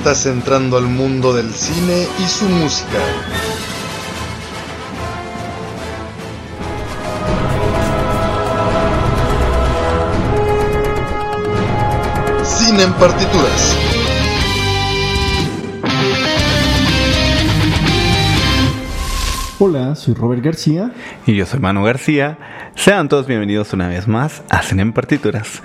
Estás entrando al mundo del cine y su música. Cine en partituras. Hola, soy Robert García. Y yo soy Manu García. Sean todos bienvenidos una vez más a Cine en Partituras.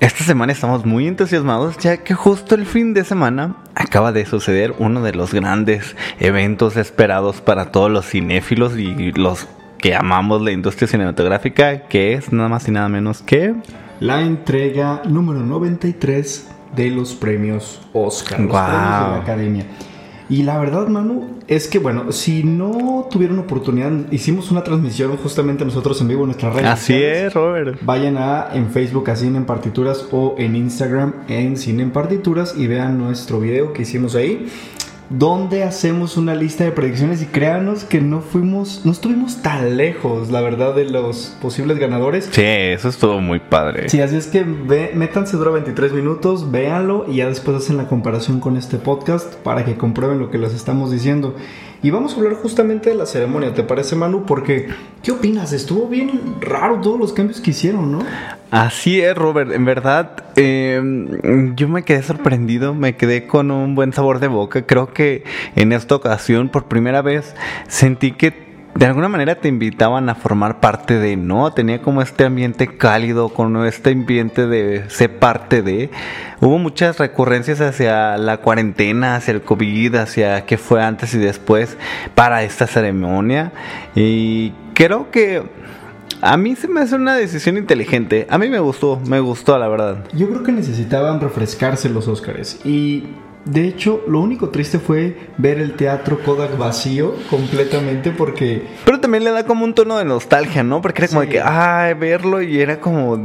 Esta semana estamos muy entusiasmados ya que justo el fin de semana acaba de suceder uno de los grandes eventos esperados para todos los cinéfilos y los que amamos la industria cinematográfica, que es nada más y nada menos que... La entrega número 93 de los premios Oscar, los premios de la Academia. Y la verdad, Manu, es que bueno, si no tuvieron oportunidad, hicimos una transmisión justamente nosotros en vivo en nuestras redes Así sociales. es, Robert. Vayan a en Facebook a Cine en Partituras o en Instagram en Cine en Partituras y vean nuestro video que hicimos ahí, donde hacemos una lista de predicciones y créanos que no fuimos, no estuvimos tan lejos, la verdad, de los posibles ganadores. Sí, eso estuvo muy padre. Sí, así es que ve, métanse, dura 23 minutos, véanlo y ya después hacen la comparación con este podcast para que comprueben lo que les estamos diciendo. Y vamos a hablar justamente de la ceremonia, ¿te parece, Manu? Porque, ¿qué opinas? Estuvo bien raro todos los cambios que hicieron, ¿no? Así es, Robert. En verdad, eh, yo me quedé sorprendido, me quedé con un buen sabor de boca. Creo que en esta ocasión, por primera vez, sentí que de alguna manera te invitaban a formar parte de, ¿no? Tenía como este ambiente cálido, con este ambiente de ser parte de. Hubo muchas recurrencias hacia la cuarentena, hacia el COVID, hacia qué fue antes y después para esta ceremonia. Y creo que a mí se me hace una decisión inteligente. A mí me gustó, me gustó, la verdad. Yo creo que necesitaban refrescarse los Óscares y... De hecho, lo único triste fue ver el teatro Kodak vacío completamente porque Pero también le da como un tono de nostalgia, ¿no? Porque era como de que, ay, verlo y era como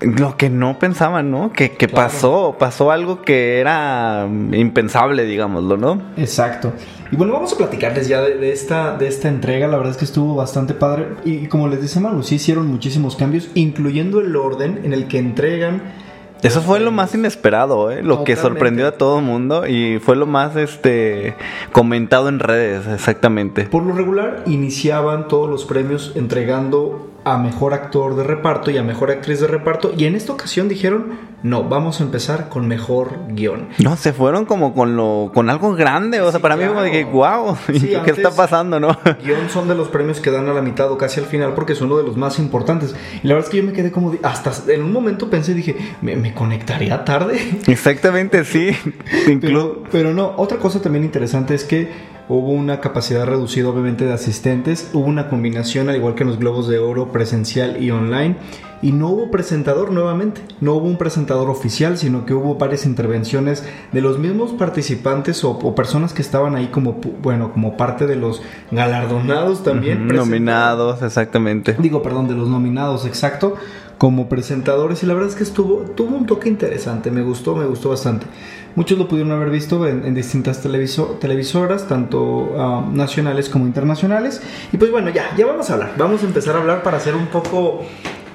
lo que no pensaban, ¿no? Que, que Claro. pasó, pasó algo que era impensable, digámoslo, ¿no? Exacto. Y bueno, vamos a platicarles ya de, de esta, de esta entrega. La verdad es que estuvo bastante padre. Y, como les dice Manu, sí hicieron muchísimos cambios, incluyendo el orden en el que entregan. Eso fue lo más inesperado, ¿eh? Lo que sorprendió a todo el mundo y fue lo más este comentado en redes, exactamente. Por lo regular, iniciaban todos los premios entregando a mejor actor de reparto y a mejor actriz de reparto. Y en esta ocasión dijeron: No, vamos a empezar con mejor guion. No, se fueron como con lo con algo grande, o sea, Sí, para mí como de que wow, Sí, ¿qué antes- está pasando, no? Guión son de los premios que dan a la mitad o casi al final porque son uno de los más importantes. Y la verdad es que yo me quedé como, de- hasta en un momento pensé, dije, ¿me, me conectaría tarde? Exactamente, sí. Pero, pero no, otra cosa también interesante es que hubo una capacidad reducida obviamente de asistentes, hubo una combinación al igual que en los Globos de Oro presencial y online y no hubo presentador nuevamente, no hubo un presentador oficial, sino que hubo varias intervenciones de los mismos participantes o, o personas que estaban ahí como, bueno, como parte de los galardonados también. Nominados, exactamente. digo, perdón, de los nominados, exacto, como presentadores y la verdad es que estuvo, tuvo un toque interesante, me gustó, me gustó bastante. Muchos lo pudieron haber visto en, distintas televiso- televisoras, tanto ah, nacionales como internacionales. Y pues bueno, ya, ya vamos a hablar, vamos a empezar a hablar para hacer un poco,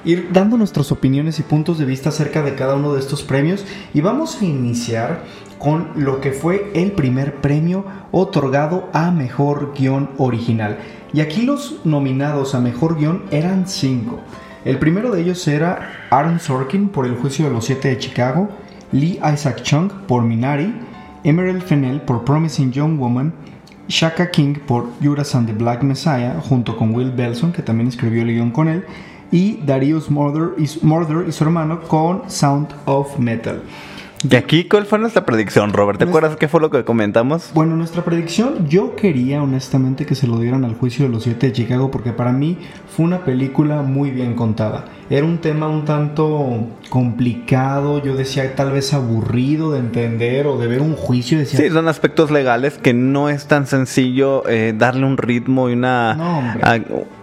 ir dando nuestras opiniones y puntos de vista acerca de cada uno de estos premios. Y vamos a iniciar con lo que fue el primer premio otorgado a Mejor Guión Original. Y aquí los nominados a Mejor Guión eran cinco. El primero de ellos era Aaron Sorkin por El Juicio de los Siete de Chicago, Lee Isaac Chung por Minari, Emerald Fennell por Promising Young Woman, Shaka King por Judas and the Black Messiah, junto con Will Belson, que también escribió el guion con él, y Darius Murder y, Murder y su hermano con Sound of Metal. Y aquí, ¿cuál fue nuestra predicción, Robert? ¿Te acuerdas qué fue lo que comentamos? Bueno, nuestra predicción, yo quería honestamente que se lo dieran al juicio de los siete de Chicago porque para mí fue una película muy bien contada. Era un tema un tanto complicado, yo decía tal vez aburrido de entender o de ver un juicio. Decía, Sí, son aspectos legales que no es tan sencillo eh, darle un ritmo y una, No, hombre. a-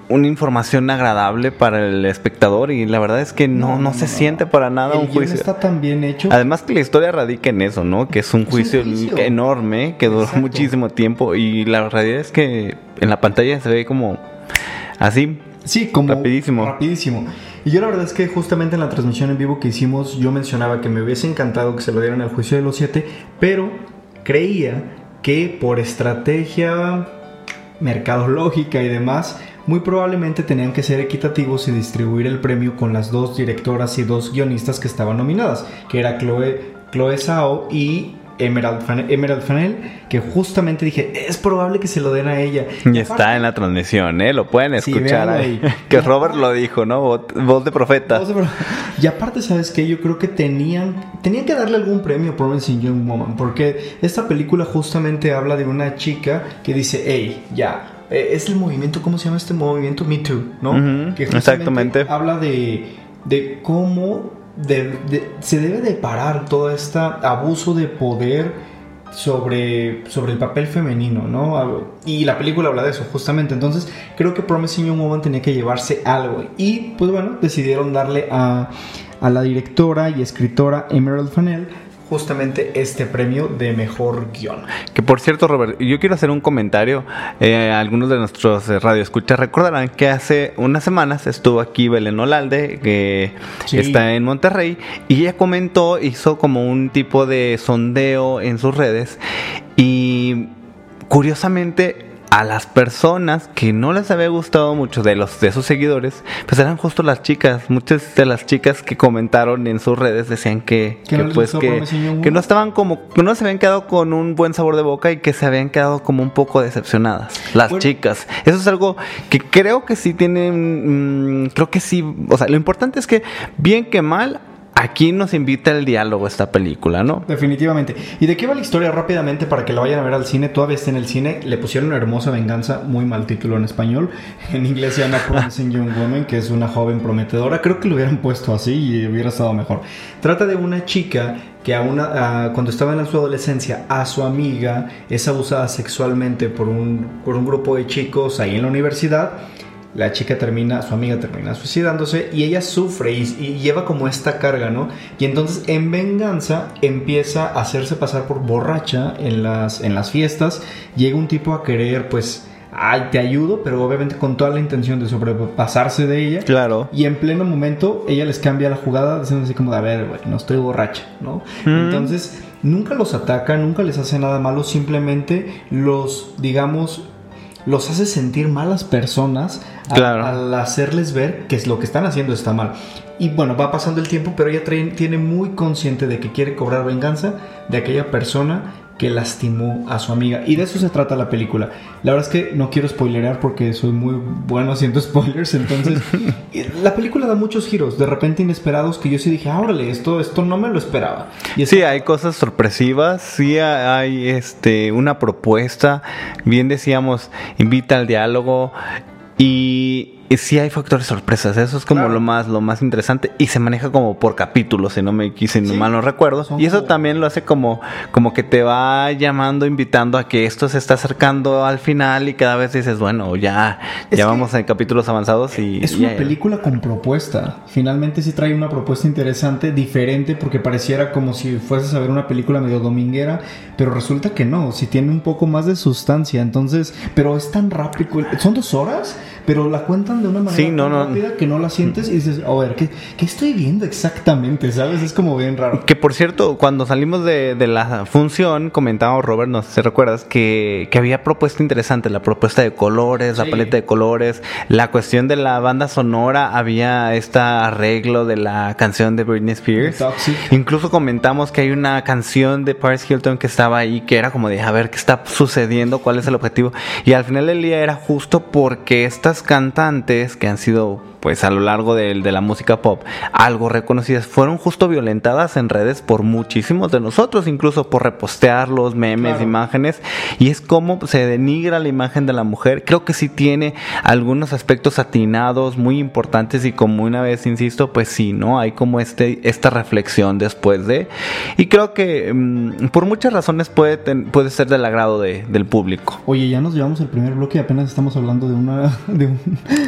una información agradable para el espectador y la verdad es que no, no, se siente para nada el un juicio. está tan bien hecho. Además que la historia radica en eso, ¿no? Que es un juicio, juicio. enorme que duró Exacto. muchísimo tiempo y la realidad es que en la pantalla se ve como así. Sí, como Rapidísimo. Rapidísimo. Y yo la verdad es que justamente en la transmisión en vivo que hicimos, yo mencionaba que me hubiese encantado que se lo dieran al juicio de los siete, pero creía que por estrategia mercadológica y demás, muy probablemente tenían que ser equitativos y distribuir el premio con las dos directoras y dos guionistas que estaban nominadas, que era Chloe, Chloe Zhao y Emerald, Fan- Emerald que justamente dije, es probable que se lo den a ella. Y está en la transmisión, ¿eh? Lo pueden escuchar ahí. ahí. Que Robert lo dijo, ¿no? Voz, de profeta. Y aparte, ¿sabes qué? Yo creo que tenían, tenían que darle algún premio a Promising Young Woman, porque esta película justamente habla de una chica que dice, hey, ya, eh, es el movimiento, ¿cómo se llama este movimiento? Me Too, ¿no? Que exactamente. Habla de, de cómo de- de- se debe de parar todo este abuso de poder sobre, sobre el papel femenino, ¿no? Y la película habla de eso, justamente. Entonces, creo que Promising Young Woman tenía que llevarse algo. Y, pues bueno, decidieron darle a, a la directora y escritora Emerald Fennell justamente este premio de mejor guion. Que por cierto, Robert, yo quiero hacer un comentario. Eh, algunos de nuestros eh, radioescuchas recordarán que hace unas semanas estuvo aquí Belén Olalde, que Sí. está en Monterrey, y ella comentó, hizo como un tipo de sondeo en sus redes, y curiosamente a las personas que no les había gustado mucho de los de sus seguidores, pues eran justo las chicas. Muchas de las chicas que comentaron en sus redes decían que, Que no pues que, que no estaban como que no se habían quedado con un buen sabor de boca y que se habían quedado como un poco decepcionadas las Bueno. chicas. Eso es algo que creo que sí tienen mm, creo que sí, o sea, lo importante es que bien que mal aquí nos invita el diálogo esta película, ¿no? Definitivamente. ¿Y de qué va la historia rápidamente para que la vayan a ver al cine? Todavía está en el cine. Le pusieron Hermosa Venganza, muy mal título en español. En inglés se llama Promising Young Woman, que es una joven prometedora. Creo que lo hubieran puesto así y hubiera estado mejor. Trata de una chica que una, cuando estaba en su adolescencia a su amiga es abusada sexualmente por un grupo de chicos ahí en la universidad. La chica termina, su amiga termina suicidándose y ella sufre y, y lleva como esta carga, ¿no? Y entonces en venganza empieza a hacerse pasar por borracha en las, en las fiestas. Llega un tipo a querer, pues, ay, te ayudo, pero obviamente con toda la intención de sobrepasarse de ella. Claro. Y en pleno momento ella les cambia la jugada diciendo así como de, a ver, güey, no estoy borracha, ¿no? Entonces, nunca los ataca, nunca les hace nada malo, simplemente los, digamos, los hace sentir malas personas a- Claro. al hacerles ver que es lo que están haciendo está mal. Y bueno, va pasando el tiempo, pero ella trae- tiene muy consciente de que quiere cobrar venganza de aquella persona que lastimó a su amiga. Y de eso se trata la película. La verdad es que no quiero spoilerear porque soy muy bueno haciendo spoilers. Entonces, la película da muchos giros, de repente inesperados, que yo sí dije, ah, órale, esto, esto no me lo esperaba. Y Sí, hay cosas sorpresivas, sí hay este una propuesta, bien decíamos, invita al diálogo y, y sí hay factores sorpresas, eso es como Claro. lo más lo más interesante y se maneja como por capítulos, si no me si no Sí. mal no recuerdo, Son y eso como- también lo hace como como que te va llamando, invitando a que esto se está acercando al final y cada vez dices, bueno, ya Es ya vamos en capítulos avanzados y Es una ya- película con propuesta. Finalmente sí trae una propuesta interesante, diferente, porque pareciera como si fueses a ver una película medio dominguera, pero resulta que no, si tiene un poco más de sustancia. Entonces, pero es tan rápido. Son dos horas, pero la cuentan de una manera Sí, no, tan no. rápida que no la sientes y dices, a ver, ¿qué, qué estoy viendo exactamente? ¿Sabes? Es como bien raro. Que por cierto, cuando salimos de, de la función, comentaba Robert, no sé si recuerdas, que, que había propuesta interesante, la propuesta de colores, la paleta de colores, la cuestión de la banda sonora, había este arreglo de la canción de Britney Spears. Incluso comentamos que hay una canción de Paris Hilton que estaba ahí, que era como de, a ver, ¿qué está sucediendo? ¿Cuál es el objetivo? Y al final del día era justo porque estas cantantes que han sido pues a lo largo de, de la música pop, algo reconocidas, fueron justo violentadas en redes por muchísimos de nosotros, incluso por repostear los memes, Claro. imágenes, y es como se denigra la imagen de la mujer. Creo que sí tiene algunos aspectos atinados muy importantes y como una vez insisto, pues sí, ¿no? Hay como este, esta reflexión después de... Y creo que mm, por muchas razones puede, ten- puede ser del agrado de- del público. Oye, ya nos llevamos el primer bloque y apenas estamos hablando de una de un,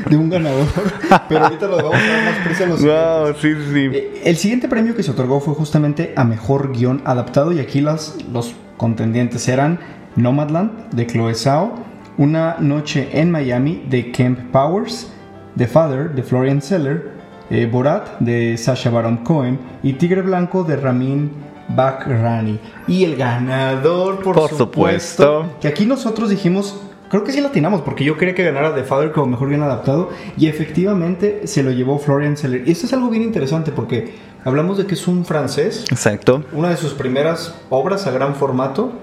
de un ganador. Pero ahorita lo vamos a dar más prisa a los Wow, sí, sí. Eh, El siguiente premio que se otorgó fue justamente a mejor guion adaptado y aquí las, los contendientes eran Nomadland de Chloe Zhao, Una noche en Miami de Kemp Powers, The Father de Florian Seller, eh, Borat de Sacha Baron Cohen y Tigre Blanco de Ramin Bakrani. Y el ganador, por, Por supuesto, supuesto. que aquí nosotros dijimos, creo que sí latinamos, porque yo quería que ganara The Father como mejor bien adaptado, y efectivamente se lo llevó Florian Seller. Y esto es algo bien interesante porque hablamos de que es un francés, Exacto. una de sus primeras obras a gran formato.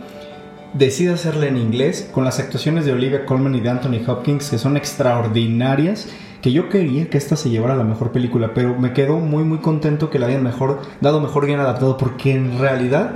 Decide hacerla en inglés con las actuaciones de Olivia Colman y de Anthony Hopkins que son extraordinarias. Que yo quería que esta se llevara la mejor película, pero me quedo muy muy contento que la hayan mejor dado mejor bien adaptado porque en realidad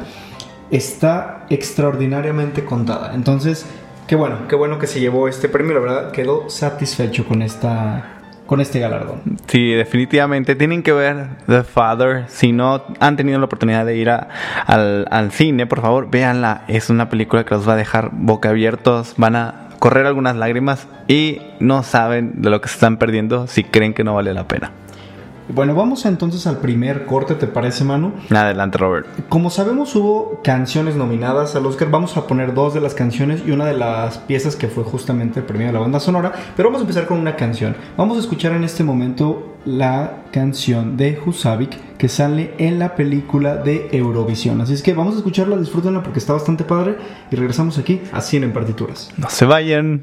está extraordinariamente contada. Entonces, qué bueno, qué bueno que se llevó este premio, la verdad quedó satisfecho con esta con este galardón. Sí, definitivamente tienen que ver The Father. Si no han tenido la oportunidad de ir al, al cine, por favor, véanla. Es una película que los va a dejar boca abiertos. Van a correr algunas lágrimas y no saben de lo que se están perdiendo si creen que no vale la pena. Bueno, vamos entonces al primer corte, ¿te parece, Manu? Adelante, Robert. Como sabemos hubo canciones nominadas al Oscar, vamos a poner dos de las canciones y una de las piezas que fue justamente el premio de la banda sonora, pero vamos a empezar con una canción. Vamos a escuchar en este momento la canción de Husavik que sale en la película de Eurovisión. Así es que vamos a escucharla, disfrútenla porque está bastante padre y regresamos aquí a Cine en Partituras. No se vayan.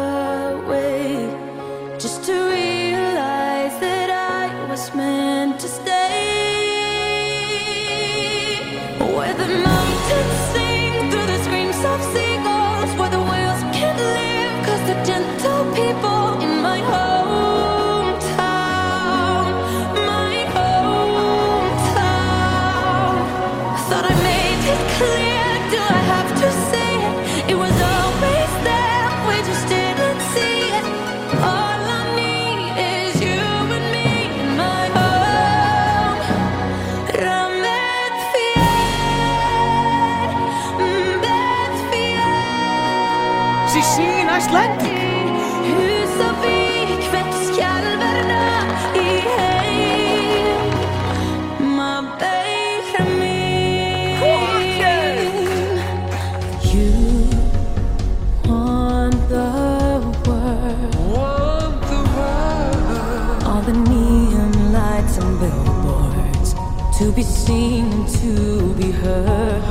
seen, to be heard.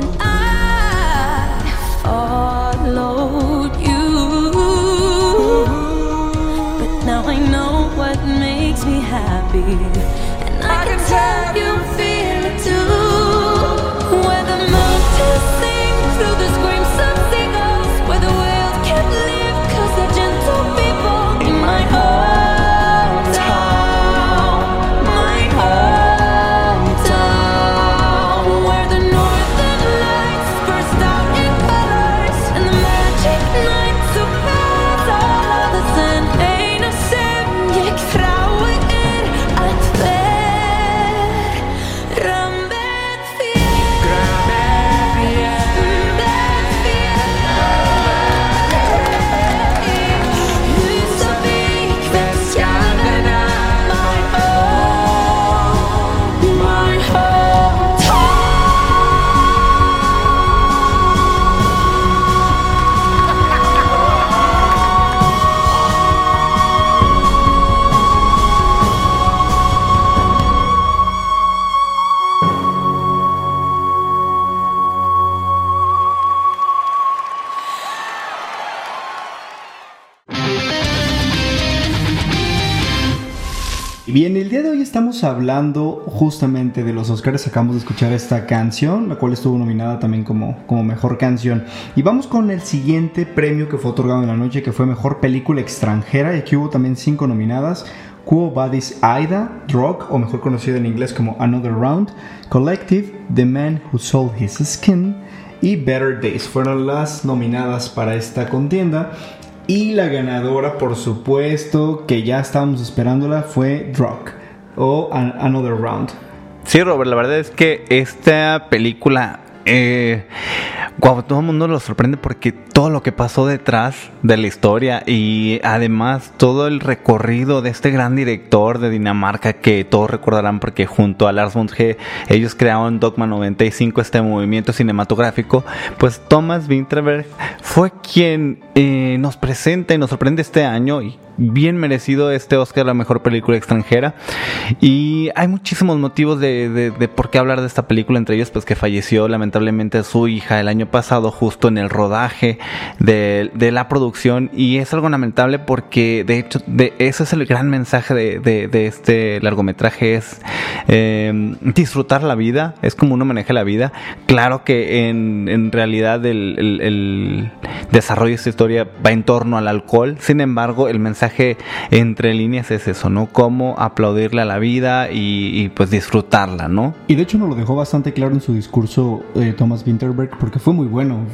And I followed you. But now I know what makes me happy. And I, can tell you feel it too. Hablando justamente de los Oscars. Acabamos de escuchar esta canción, la cual estuvo nominada también como, como mejor canción. Y vamos con el siguiente premio que fue otorgado en la noche, que fue mejor película extranjera. Y aquí hubo también cinco nominadas. Quo Vadis Aida, Drug, o mejor conocido en inglés como Another Round, Collective, The Man Who Sold His Skin y Better Days fueron las nominadas para esta contienda. Y la ganadora, por supuesto, que ya estábamos esperándola, fue Drug o An- Another Round. Sí, Robert, la verdad es que esta película, eh, guau, todo el mundo lo sorprende porque todo lo que pasó detrás de la historia y además todo el recorrido de este gran director de Dinamarca que todos recordarán porque junto a Lars von Trier ellos crearon Dogma 95, este movimiento cinematográfico, pues Thomas Winterberg fue quien eh, nos presenta y nos sorprende este año y bien merecido este Oscar a la mejor película extranjera. Y hay muchísimos motivos de por qué hablar de esta película, entre ellos pues que falleció lamentablemente su hija el año pasado justo en el rodaje de, la producción y es algo lamentable porque de hecho de, ese es el gran mensaje de, este largometraje es eh, disfrutar la vida, es como uno maneja la vida. Claro que en, realidad el, desarrollo de esta historia va en torno al alcohol, sin embargo el mensaje entre líneas es eso, ¿no? Cómo aplaudirle a la vida y, pues disfrutarla, ¿no? Y de hecho nos lo dejó bastante claro en su discurso eh, Thomas Winterberg porque fue muy bueno.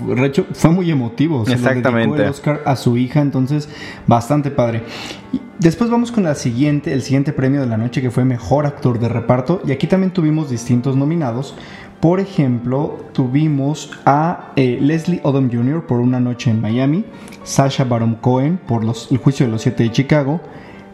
Fue muy emotivo. Se lo dedicó Exactamente. el Oscar a su hija, entonces bastante padre. Después vamos con la siguiente, el siguiente premio de la noche que fue Mejor Actor de Reparto. Y aquí también tuvimos distintos nominados. Por ejemplo, tuvimos a eh, Leslie Odom Jr. por Una Noche en Miami, Sasha Baron Cohen por los- El Juicio de los Siete de Chicago,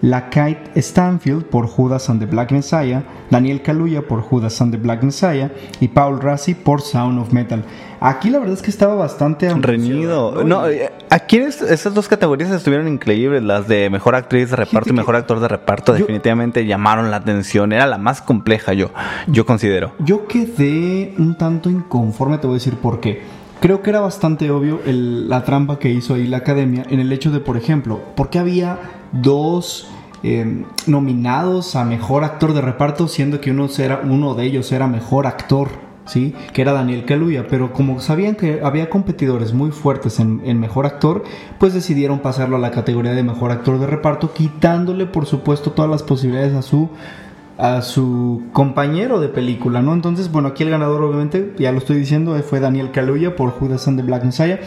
la Kite Stanfield por Judas and the Black Messiah, Daniel Kaluuya por Judas and the Black Messiah y Paul Rassi por Sound of Metal. Aquí la verdad es que estaba bastante Reñido. No, eh, aquí esas dos categorías estuvieron increíbles. Las de mejor actriz de reparto y mejor actor de reparto Yo- definitivamente llamaron la atención. Era la más compleja, yo, yo considero. Yo quedé un tanto inconforme, te voy a decir por qué. Creo que era bastante obvio el- la trampa que hizo ahí la academia en el hecho de, por ejemplo, ¿por qué había dos eh, nominados a mejor actor de reparto, siendo que uno, era, uno de ellos era mejor actor? ¿Sí? Que era Daniel Kaluuya, pero como sabían que había competidores muy fuertes en, en mejor actor, pues decidieron pasarlo a la categoría de mejor actor de reparto, quitándole por supuesto todas las posibilidades a su a su compañero de película, ¿no? Entonces, bueno, aquí el ganador obviamente, ya lo estoy diciendo, fue Daniel Kaluuya por Judas and the Black Messiah.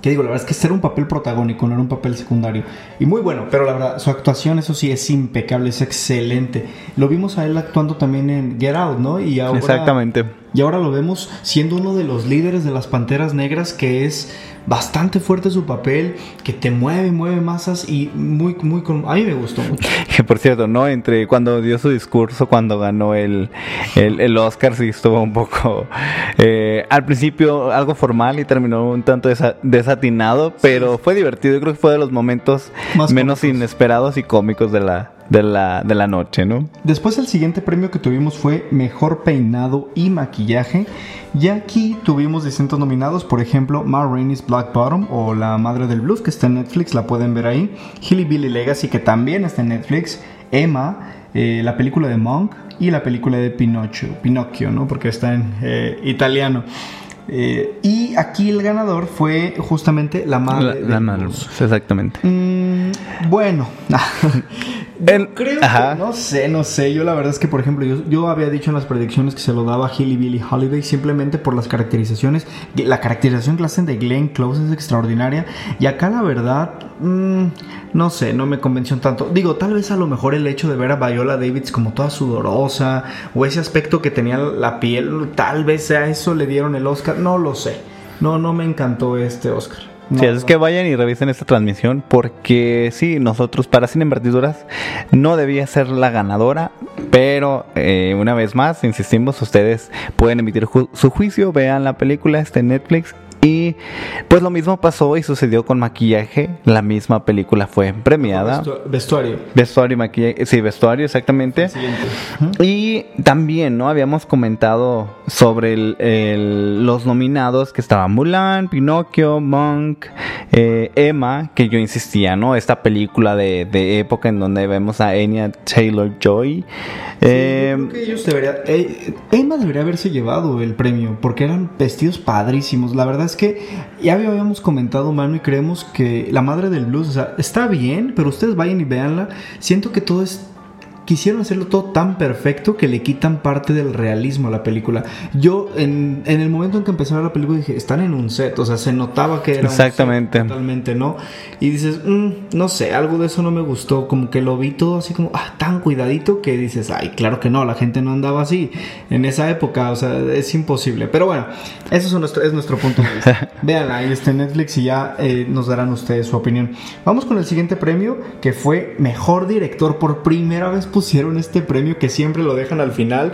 Que digo, la verdad es que era un papel protagónico, no era un papel secundario. Y muy bueno, pero la verdad, su actuación, eso sí, es impecable, es excelente. Lo vimos a él actuando también en Get Out, ¿no? Y ahora, Exactamente. Y ahora lo vemos siendo uno de los líderes de las Panteras Negras, que es bastante fuerte su papel, que te mueve, mueve masas y muy, muy... con- A mí me gustó mucho. Que por cierto, ¿no? Entre cuando dio su discurso, cuando ganó el, el, el Oscar, sí estuvo un poco. eh, al principio algo formal y terminó un tanto desa- desatinado, pero fue divertido. Yo creo que fue de los momentos Más menos cómicos. inesperados y cómicos de la, de la, de la noche, ¿no? Después el siguiente premio que tuvimos fue Mejor Peinado y Maquillaje. Y aquí tuvimos distintos nominados, por ejemplo, Ma Rainey's Black Bottom o La Madre del Blues, que está en Netflix, la pueden ver ahí. Hilly Billy Legacy, que también está en Netflix. Emma, eh, la película de Monk y la película de Pinocchio, Pinocchio, ¿no? Porque está en eh, italiano. Eh, y aquí el ganador fue justamente La La, Madre la del madre, Blues. exactamente. Mm, bueno, El- creo Ajá. que, no sé, no sé. Yo la verdad es que, por ejemplo, yo, yo había dicho en las predicciones que se lo daba a Hilly Billy Holiday simplemente por las caracterizaciones. La caracterización que hacen de Glenn Close es extraordinaria. Y acá la verdad, mm, no sé, no me convenció tanto. Digo, tal vez a lo mejor el hecho de ver a Viola Davis como toda sudorosa o ese aspecto que tenía la piel, tal vez a eso le dieron el Oscar. No lo sé. No, no me encantó este Oscar. Sí, No, es que vayan y revisen esta transmisión porque sí, nosotros para Sin Invertiduras no debía ser la ganadora, pero eh, una vez más, insistimos, ustedes pueden emitir ju- su juicio, vean la película, está en Netflix Y pues lo mismo pasó y sucedió con maquillaje. La misma película fue premiada. Vestu- Vestuario. Vestuario y maquillaje. Sí, vestuario, exactamente. Y también, ¿no? Habíamos comentado sobre el- el- los nominados que estaban Mulan, Pinocchio, Monk, eh, Emma, que yo insistía, ¿no? Esta película de, de época en donde vemos a Anya Taylor Joy. Eh, Yo creo que ellos deberían. eh, Emma debería haberse llevado el premio porque eran vestidos padrísimos. La verdad es que ya habíamos comentado, mano, y creemos que la madre del blues, está bien, pero ustedes vayan y véanla. Siento que todo es. Quisieron hacerlo todo tan perfecto que le quitan parte del realismo a la película. Yo, en, en el momento en que empecé a ver la película, dije: Están en un set, o sea, se notaba que era un set Exactamente. totalmente, ¿no? Y dices, "Mm, no sé, algo de eso no me gustó, como que lo vi todo así como, ah, tan cuidadito que dices, ay, claro que no, la gente no andaba así en esa época, o sea, es imposible. Pero bueno, eso es nuestro, es nuestro punto de vista. Véanla, ahí está Netflix y ya eh, nos darán ustedes su opinión. Vamos con el siguiente premio, que fue Mejor Director. Por primera vez pusieron este premio que siempre lo dejan al final.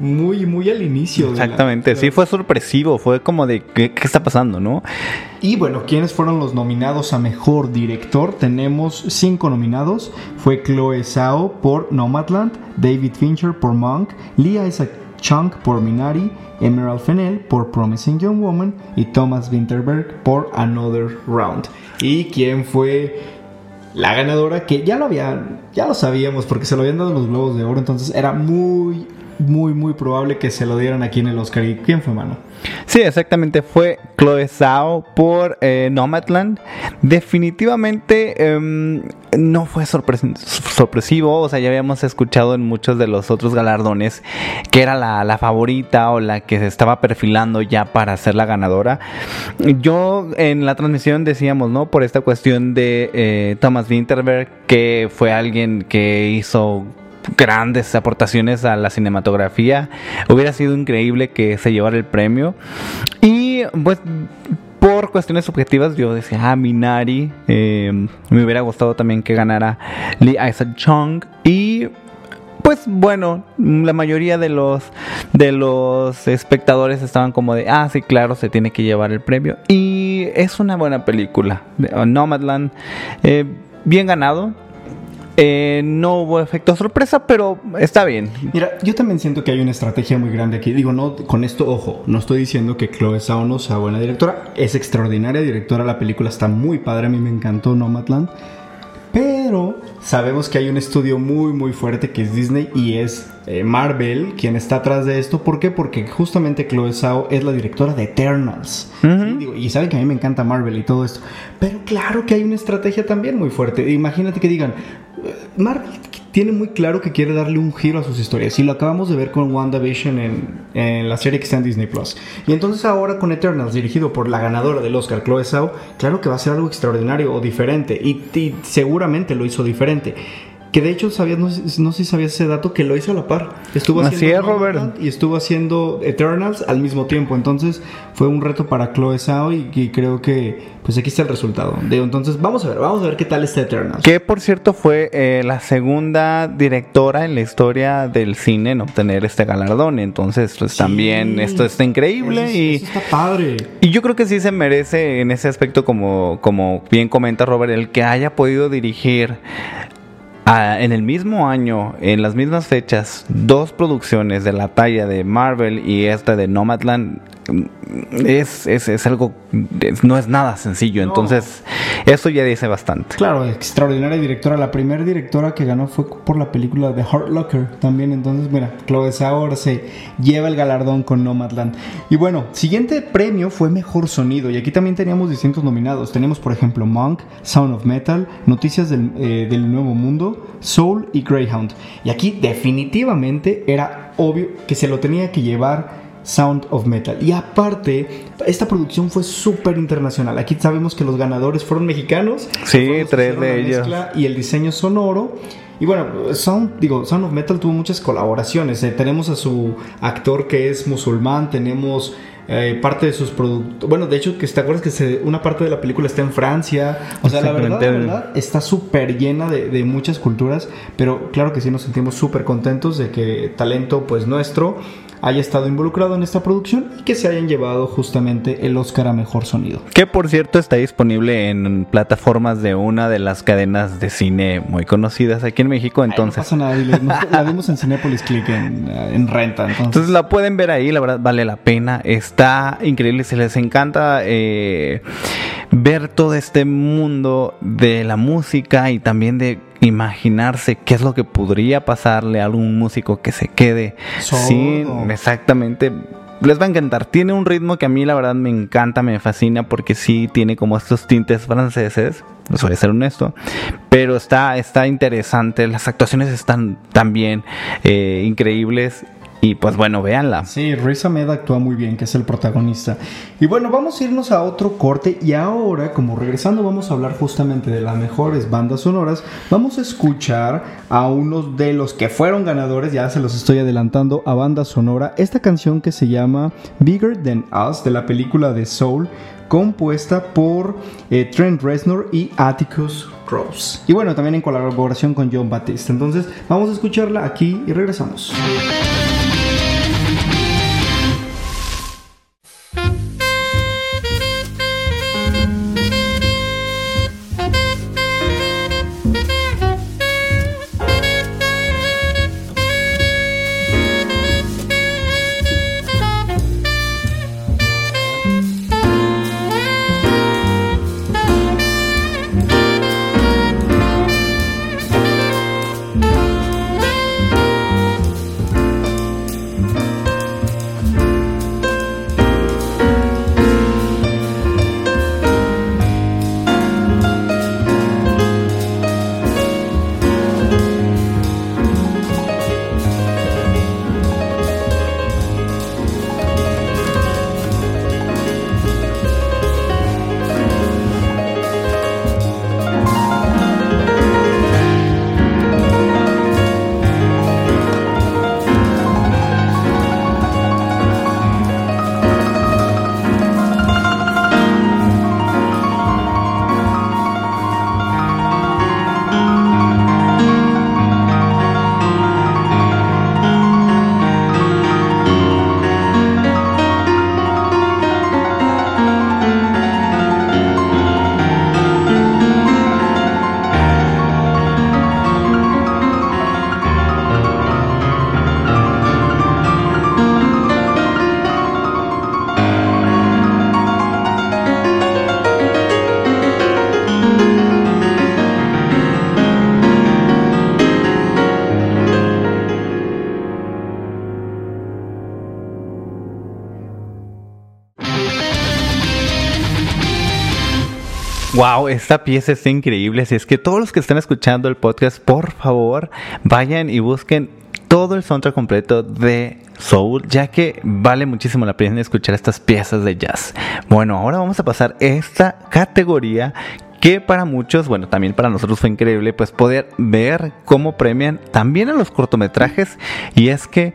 Muy, muy al inicio. de la- exactamente, sí fue sorpresivo, fue como de, ¿qué, qué está pasando, no? Y bueno, ¿quiénes fueron los nominados a Mejor Director? Tenemos cinco nominados. Fue Chloe Zhao por Nomadland, David Fincher por Monk, Lee Isaac Chung por Minari, Emerald Fennell por Promising Young Woman y Thomas Winterberg por Another Round. ¿Y quién fue la ganadora? Que ya lo habían, ya lo sabíamos porque se lo habían dado los Globos de Oro, entonces era muy, muy, muy probable que se lo dieran aquí en el Oscar. ¿Y quién fue, mano? Sí, exactamente, fue Chloe Zhao por eh, Nomadland. Definitivamente em, no fue sorpres- sorpresivo, o sea, ya habíamos escuchado en muchos de los otros galardones que era la, la favorita o la que se estaba perfilando ya para ser la ganadora. Yo en la transmisión decíamos, ¿no? Por esta cuestión de eh, Thomas Winterberg, que fue alguien que hizo grandes aportaciones a la cinematografía. Hubiera sido increíble que se llevara el premio. Y pues por cuestiones subjetivas yo decía, ah, Minari. eh, me hubiera gustado también que ganara Lee Isaac Chung. Y pues bueno, la mayoría de los de los espectadores estaban como de, ah, sí, claro, se tiene que llevar el premio. Y es una buena película. Nomadland, eh, bien ganado. Eh, no hubo efecto sorpresa, pero está bien. Mira, yo también siento que hay una estrategia muy grande aquí. Digo, no, con esto, ojo, no estoy diciendo que Chloe Zhao no sea buena directora. Es extraordinaria directora, la película está muy padre, a mí me encantó Nomadland. Pero sabemos que hay un estudio muy muy fuerte que es Disney y es eh, Marvel quien está atrás de esto. ¿Por qué? Porque justamente Chloe Zhao es la directora de Eternals. ¿sí? Digo, y saben que a mí me encanta Marvel y todo esto. Pero claro que hay una estrategia también muy fuerte. Imagínate que digan, eh, Marvel tiene muy claro que quiere darle un giro a sus historias. Y lo acabamos de ver con WandaVision en, en la serie que está en Disney Plus. Y entonces ahora con Eternals, dirigido por la ganadora del Oscar, Chloe Zhao, claro que va a ser algo extraordinario o diferente. Y, y seguramente lo hizo diferente. Que de hecho, sabías, no, sé- no sé si sabías ese dato, que lo hizo a la par. Estuvo Así haciendo es, Robert. Y estuvo haciendo Eternals al mismo tiempo. Entonces fue un reto para Chloe Zhao y, y creo que pues aquí está el resultado. Digo, entonces vamos a ver, vamos a ver qué tal está Eternals. Que por cierto fue eh, la segunda directora en la historia del cine en obtener este galardón. Entonces, pues Sí. también esto está increíble Eso- y... eso está padre. Y yo creo que sí se merece en ese aspecto, como, como bien comenta Robert, el que haya podido dirigir a- en el mismo año, en las mismas fechas, dos producciones de la talla de Marvel y esta de Nomadland, es, es, es algo, es- no es nada sencillo. No. Entonces, eso ya dice bastante. Claro, extraordinaria directora. La primera directora que ganó fue por la película de Hurt Locker también. Entonces, mira, Chloe ahora se lleva el galardón con Nomadland. Y bueno, siguiente premio fue Mejor Sonido. Y aquí también teníamos distintos nominados. Tenemos, por ejemplo, Monk, Sound of Metal, Noticias del, eh, del Nuevo Mundo, Soul y Greyhound. Y aquí definitivamente era obvio que se lo tenía que llevar Sound of Metal. Y aparte, esta producción fue súper internacional. Aquí sabemos que los ganadores fueron mexicanos. Sí, tres de ellos. Y el diseño sonoro. Y bueno, Sound, digo, Sound of Metal tuvo muchas colaboraciones. Eh, tenemos a su actor que es musulmán, tenemos eh, parte de sus productos. Bueno, de hecho, que te acuerdas que se- una parte de la película está en Francia. O sea, la verdad, la Exactamente. verdad, está súper llena de, de muchas culturas. Pero claro que sí nos sentimos súper contentos de que talento, pues nuestro, haya estado involucrado en esta producción y que se hayan llevado justamente el Oscar a Mejor Sonido. Que por cierto está disponible en plataformas de una de las cadenas de cine muy conocidas aquí en México. Ay, no Entonces, pasa nada, dile, la vimos en Cinepolis Click en, en renta. Entonces, Entonces la pueden ver ahí, la verdad vale la pena. Está increíble, si les encanta eh, ver todo este mundo de la música y también de imaginarse qué es lo que podría pasarle a algún músico que se quede Sordo. sin exactamente. Les va a encantar. Tiene un ritmo que a mí la verdad me encanta, me fascina porque sí tiene como estos tintes franceses. Les voy a ser honesto. Pero está, está interesante. Las actuaciones están también eh, increíbles. Y pues bueno, véanla. Sí, Riz Ahmed actúa muy bien, que es el protagonista. Y bueno, vamos a irnos a otro corte y ahora, como regresando, vamos a hablar justamente de las mejores bandas sonoras. Vamos a escuchar a unos de los que fueron ganadores, ya se los estoy adelantando, a banda sonora, esta canción que se llama Bigger Than Us de la película de Soul, compuesta por eh, Trent Reznor y Atticus Ross. Y bueno, también en colaboración con John Batiste. Entonces, vamos a escucharla aquí y regresamos. Wow, esta pieza está increíble. Así es que todos los que están escuchando el podcast, por favor, vayan y busquen todo el soundtrack completo de Soul, ya que vale muchísimo la pena escuchar estas piezas de jazz. Bueno, ahora vamos a pasar esta categoría que para muchos, bueno, también para nosotros fue increíble, pues poder ver cómo premian también a los cortometrajes. Y es que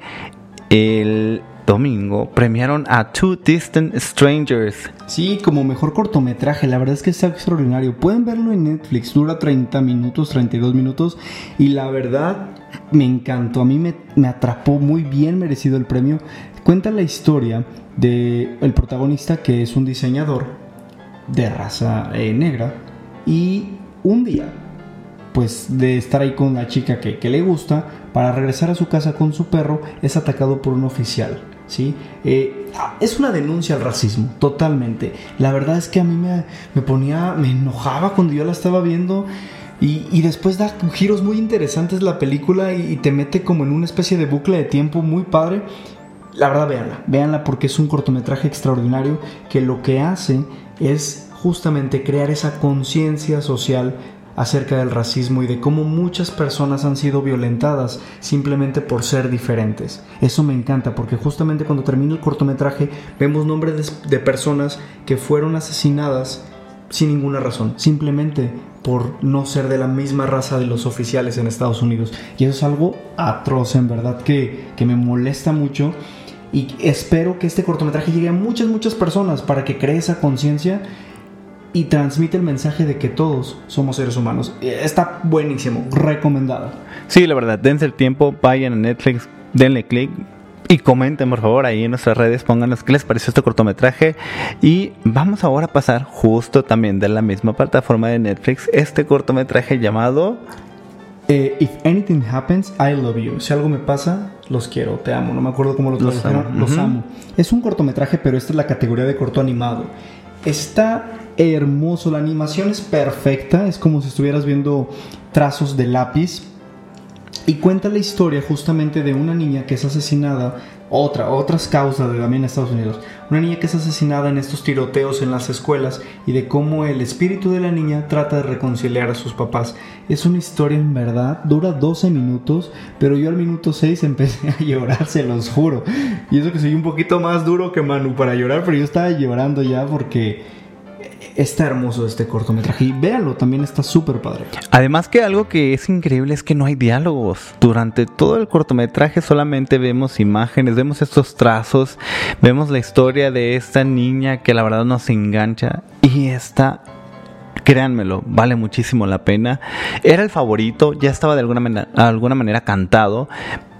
el domingo premiaron a Two Distant Strangers. Sí, como mejor cortometraje, la verdad es que está extraordinario. Pueden verlo en Netflix, dura 30 minutos, 32 minutos y la verdad me encantó, a mí me, me atrapó muy bien merecido el premio. Cuenta la historia de el protagonista que es un diseñador de raza eh, negra y un día pues de estar ahí con la chica que le gusta, para regresar a su casa con su perro, es atacado por un oficial. Eh, es una denuncia al racismo, totalmente. La verdad es que a mí me, me ponía, me enojaba cuando yo la estaba viendo. Y, y después da giros muy interesantes la película y, y te mete como en una especie de bucle de tiempo muy padre. La verdad, véanla, véanla porque es un cortometraje extraordinario que lo que hace es justamente crear esa conciencia social acerca del racismo y de cómo muchas personas han sido violentadas simplemente por ser diferentes. Eso me encanta porque justamente cuando termina el cortometraje vemos nombres de, personas que fueron asesinadas sin ninguna razón, simplemente por no ser de la misma raza de los oficiales en Estados Unidos. Y eso es algo atroz, en verdad, que, que me molesta mucho. Y espero que este cortometraje llegue a muchas, muchas personas para que cree esa conciencia y transmite el mensaje de que todos somos seres humanos. Está buenísimo, recomendado. Sí, la verdad, dense el tiempo, vayan a Netflix, denle click Y comenten por favor ahí en nuestras redes, pónganos qué les pareció este cortometraje. Y vamos ahora a pasar justo también de la misma plataforma de Netflix, este cortometraje llamado... Eh, If anything happens, I love you. Si algo me pasa, los quiero, te amo. No me acuerdo cómo lo Los tradujeron. amo. Los amo. Es un cortometraje, pero esta es la categoría de corto animado. Está hermoso, la animación es perfecta, es como si estuvieras viendo trazos de lápiz. Y cuenta la historia justamente de una niña que es asesinada, otra, otras causas de también en Estados Unidos. Una niña que es asesinada en estos tiroteos en las escuelas y de cómo el espíritu de la niña trata de reconciliar a sus papás. Es una historia en verdad, dura 12 minutos, pero yo al minuto 6 empecé a llorar, se los juro. Y eso que soy un poquito más duro que Manu para llorar, pero yo estaba llorando ya porque está hermoso este cortometraje. Y véanlo, también está súper padre. Además que algo que es increíble es que no hay diálogos. Durante todo el cortometraje solamente vemos imágenes, vemos estos trazos, vemos la historia de esta niña que la verdad nos engancha y está Créanmelo, vale muchísimo la pena. Era el favorito, ya estaba de alguna alguna manera cantado,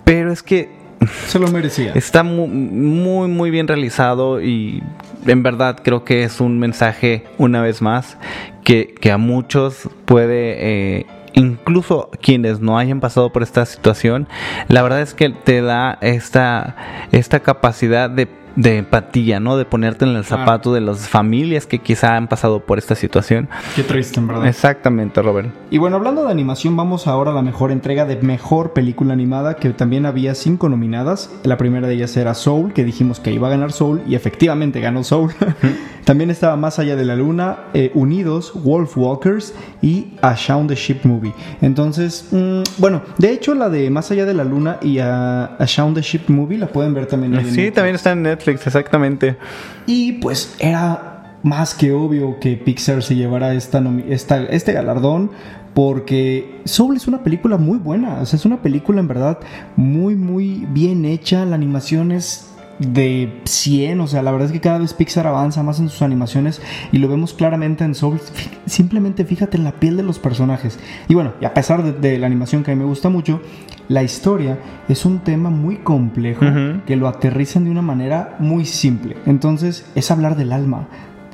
pero es que Se lo merecía. Está mu- muy, muy bien realizado y en verdad creo que es un mensaje, una vez más, que, que a muchos puede, eh, incluso quienes no hayan pasado por esta situación, la verdad es que te da esta, esta capacidad de, de empatía, ¿no? De ponerte en el zapato de las familias que quizá han pasado por esta situación. Qué triste, en verdad. Exactamente, Robert. Y bueno, hablando de animación, vamos ahora a la mejor entrega de mejor película animada, que también había cinco nominadas. La primera de ellas era Soul, que dijimos que iba a ganar Soul, y efectivamente ganó Soul. también estaba Más allá de la luna, eh, Unidos, Wolf Walkers y A Shaun the Sheep Movie. Entonces, mm, bueno, de hecho la de Más allá de la luna y A, A Shaun the Sheep Movie la pueden ver también. en Sí, también está en Netflix, exactamente. Y pues era más que obvio que Pixar se llevara esta, este galardón porque Soul es una película muy buena, o sea, es una película en verdad muy, muy bien hecha, la animación es de 100, o sea, la verdad es que cada vez Pixar avanza más en sus animaciones y lo vemos claramente en Soul, simplemente fíjate en la piel de los personajes. Y bueno, y a pesar de, de la animación que a mí me gusta mucho, la historia es un tema muy complejo que lo aterrizan de una manera muy simple. Entonces es hablar del alma.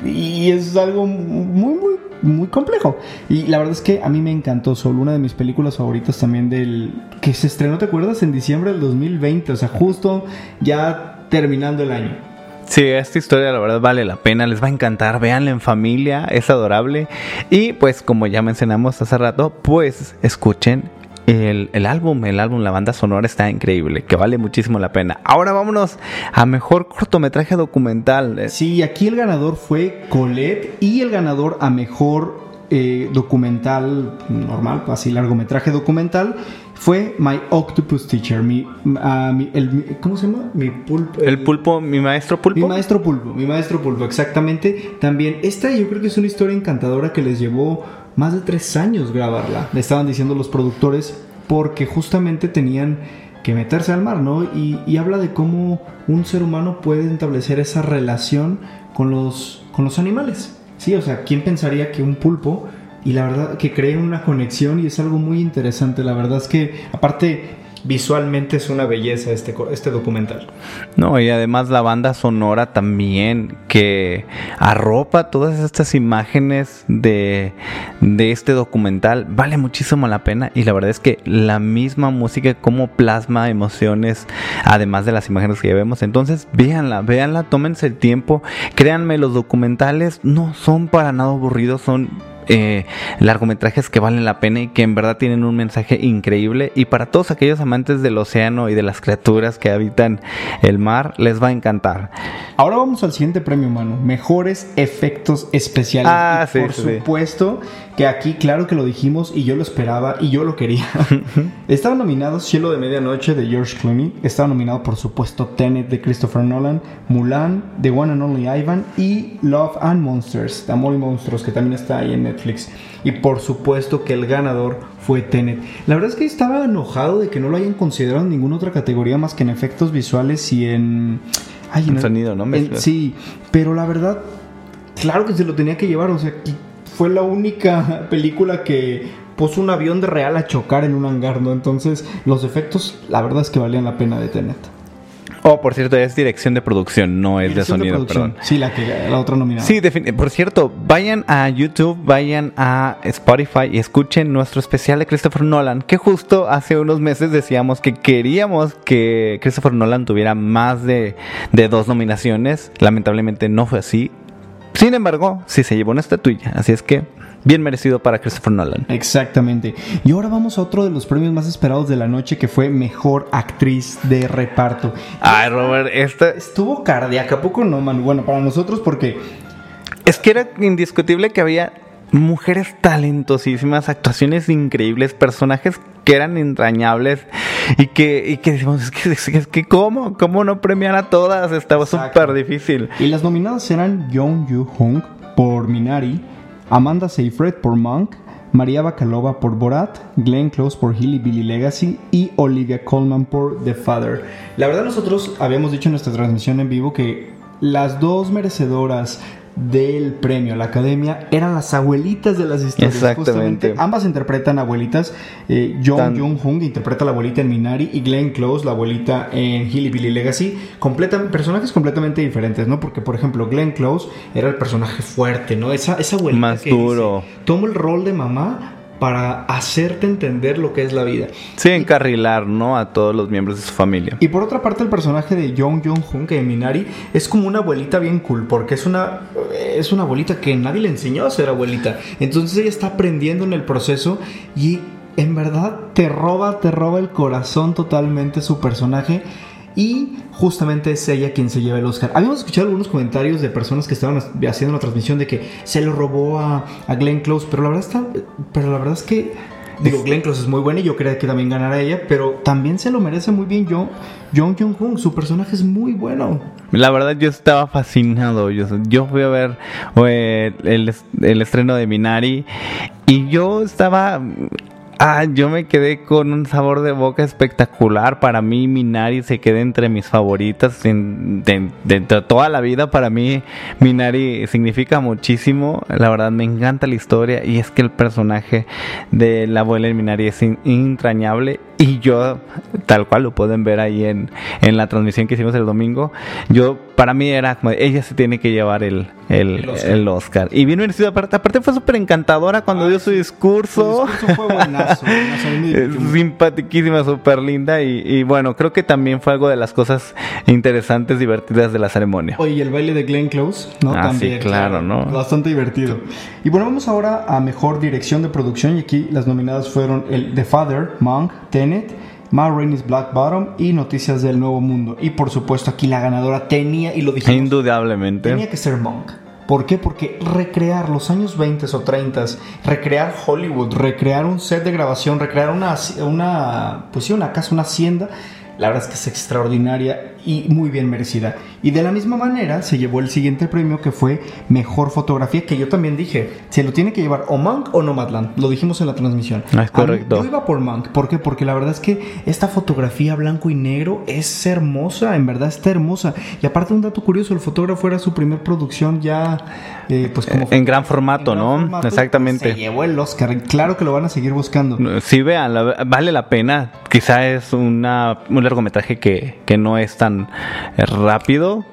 Y es algo muy, muy, muy complejo. Y la verdad es que a mí me encantó Soul, una de mis películas favoritas también del... que se estrenó, ¿te acuerdas? En diciembre del 2020, o sea, justo ya terminando el año. Sí, esta historia la verdad vale la pena, les va a encantar, véanla en familia, es adorable. Y pues como ya mencionamos hace rato, pues escuchen el, el álbum, el álbum, la banda sonora está increíble, que vale muchísimo la pena. Ahora vámonos a mejor cortometraje documental. Sí, aquí el ganador fue Colette y el ganador a mejor eh, documental normal, así largometraje documental, fue My Octopus Teacher, mi, mi- el- ¿cómo se llama? Mi pulpo. El pulpo, mi maestro pulpo. Mi maestro pulpo, mi maestro pulpo, exactamente. También, esta yo creo que es una historia encantadora que les llevó más de tres años grabarla. Le estaban diciendo los productores porque justamente tenían que meterse al mar, ¿no? Y, y habla de cómo un ser humano puede establecer esa relación con los, con los animales. Sí, o sea, ¿quién pensaría que un pulpo y la verdad que creen una conexión y es algo muy interesante. La verdad es que aparte visualmente es una belleza este, este documental. No, y además la banda sonora también que arropa todas estas imágenes de, de este documental. Vale muchísimo la pena y la verdad es que la misma música como plasma emociones además de las imágenes que ya vemos. Entonces véanla, véanla, tómense el tiempo. Créanme, los documentales no son para nada aburridos, son eh, largometrajes que valen la pena y que en verdad tienen un mensaje increíble. Y para todos aquellos amantes del océano y de las criaturas que habitan el mar, les va a encantar. Ahora vamos al siguiente premio, mano. Mejores efectos especiales. Ah, Y sí, por sí, supuesto que aquí, claro que lo dijimos y yo lo esperaba y yo lo quería. Estaba nominado Cielo de Medianoche de George Clooney. Estaba nominado, por supuesto, Tenet de Christopher Nolan, Mulan, The One and Only Ivan y Love and Monsters, de Amor y Monstruos, que también está ahí en Netflix. Y por supuesto que el ganador fue Tenet. La verdad es que estaba enojado de que no lo hayan considerado en ninguna otra categoría más que en efectos visuales y en... Ay, En sonido, ¿no? en- sí, pero la verdad, claro que se lo tenía que llevar. O sea, fue la única película que puso un avión de real a chocar en un hangar, ¿no? Entonces, los efectos, la verdad es que valían la pena de Tenet. Oh, por cierto, es dirección de producción, no es Dirección de sonido, perdón. Sí, la que la otra nominada. Sí, por cierto, vayan a YouTube, vayan a Spotify y escuchen nuestro especial de Christopher Nolan, que justo hace unos meses decíamos que queríamos que Christopher Nolan tuviera más de, de dos nominaciones. Lamentablemente no fue así. Sin embargo, sí se llevó una estatuilla, así es que bien merecido para Christopher Nolan. Exactamente. Y ahora vamos a otro de los premios más esperados de la noche que fue Mejor Actriz de Reparto. Ay, Robert, esta Estuvo cardíaca, ¿a poco no, man? Bueno, para nosotros porque Es que era indiscutible que había mujeres talentosísimas, actuaciones increíbles, personajes que eran entrañables y que, y que decimos, es que, es que, es que ¿cómo? ¿Cómo no premiar a todas? Estaba súper difícil. Y las nominadas eran Jung Yoo Hong por Minari, Amanda Seyfried por Monk, María Bakalova por Borat, Glenn Close por Hilly Billy Legacy y Olivia Colman por The Father. La verdad nosotros habíamos dicho en nuestra transmisión en vivo que las dos merecedoras del premio a la academia eran las abuelitas de las historias. Exactamente. Justamente, ambas interpretan abuelitas. Eh, Jung Jung Hung interpreta a la abuelita en Minari y Glenn Close la abuelita en Hilly Billy Legacy. Completa, personajes completamente diferentes, ¿no? Porque, por ejemplo, Glenn Close era el personaje fuerte, ¿no? Esa, esa abuelita Más que duro. dice, tomo el rol de mamá para hacerte entender lo que es la vida. Sí, encarrilar, ¿no? A todos los miembros de su familia. Y por otra parte, el personaje de Jung Hoon, que en Minari, es como una abuelita bien cool, porque es una, es una abuelita que nadie le enseñó a ser abuelita. Entonces ella está aprendiendo en el proceso y en verdad te roba, te roba el corazón totalmente su personaje. Y justamente es ella quien se lleva el Oscar. Habíamos escuchado algunos comentarios de personas que estaban haciendo la transmisión de que se lo robó a, Glenn Close, pero la verdad está, pero la verdad es que Digo, Glenn Close es muy buena y yo creía que también ganara ella, pero también se lo merece muy bien Jung Jung Hoon. Su personaje es muy bueno. La verdad yo estaba fascinado. Yo, yo fui a ver eh, el, el estreno de Minari y yo estaba... Ah, yo me quedé con un sabor de boca espectacular. Para mí, Minari se queda entre mis favoritas en- de, de- de toda la vida. Para mí, Minari significa muchísimo. La verdad, me encanta la historia. Y es que el personaje de la abuela en Minari es in- entrañable. Y yo, tal cual lo pueden ver ahí en, en la transmisión que hicimos el domingo, yo, para mí era como, ella se tiene que llevar el, el, El Oscar. el Oscar. Y bien merecido, aparte, aparte fue súper encantadora cuando dio su discurso. Su discurso fue buenazo. buenazo, a mí me Es divirtió mucho. Simpaticísima, súper linda. Y, y bueno, creo que también fue algo de las cosas interesantes, divertidas de la ceremonia. Oye, y el baile de Glenn Close, ¿no? Ah, sí, También. claro, ¿no? Bastante divertido. Y bueno, vamos ahora a mejor dirección de producción. Y aquí las nominadas fueron el The Father, Monk, Ma Rainey's Black Bottom y Noticias del Nuevo Mundo. Y por supuesto, aquí la ganadora tenía, y lo dijimos, Indudablemente. Tenía que ser Monk. ¿Por qué? Porque recrear los años 20 o 30, recrear Hollywood, recrear un set de grabación, recrear una, una, pues sí, una casa, una hacienda, la verdad es que es extraordinaria y muy bien merecida. Y de la misma manera se llevó el siguiente premio que fue Mejor Fotografía, que yo también dije, se lo tiene que llevar o Monk o Nomadland, lo dijimos en la transmisión. Ah, es mí- correcto. yo iba por Monk, ¿por qué? Porque la verdad es que esta fotografía blanco y negro es hermosa, en verdad está hermosa. Y aparte un dato curioso, el fotógrafo era su primer producción ya, eh, pues como... En gran formato, en gran ¿no? formato, Exactamente. Se llevó el Oscar, claro que lo van a seguir buscando. Sí, vean, la- vale la pena. Quizá es una, un largometraje que, que no es tan eh, rápido,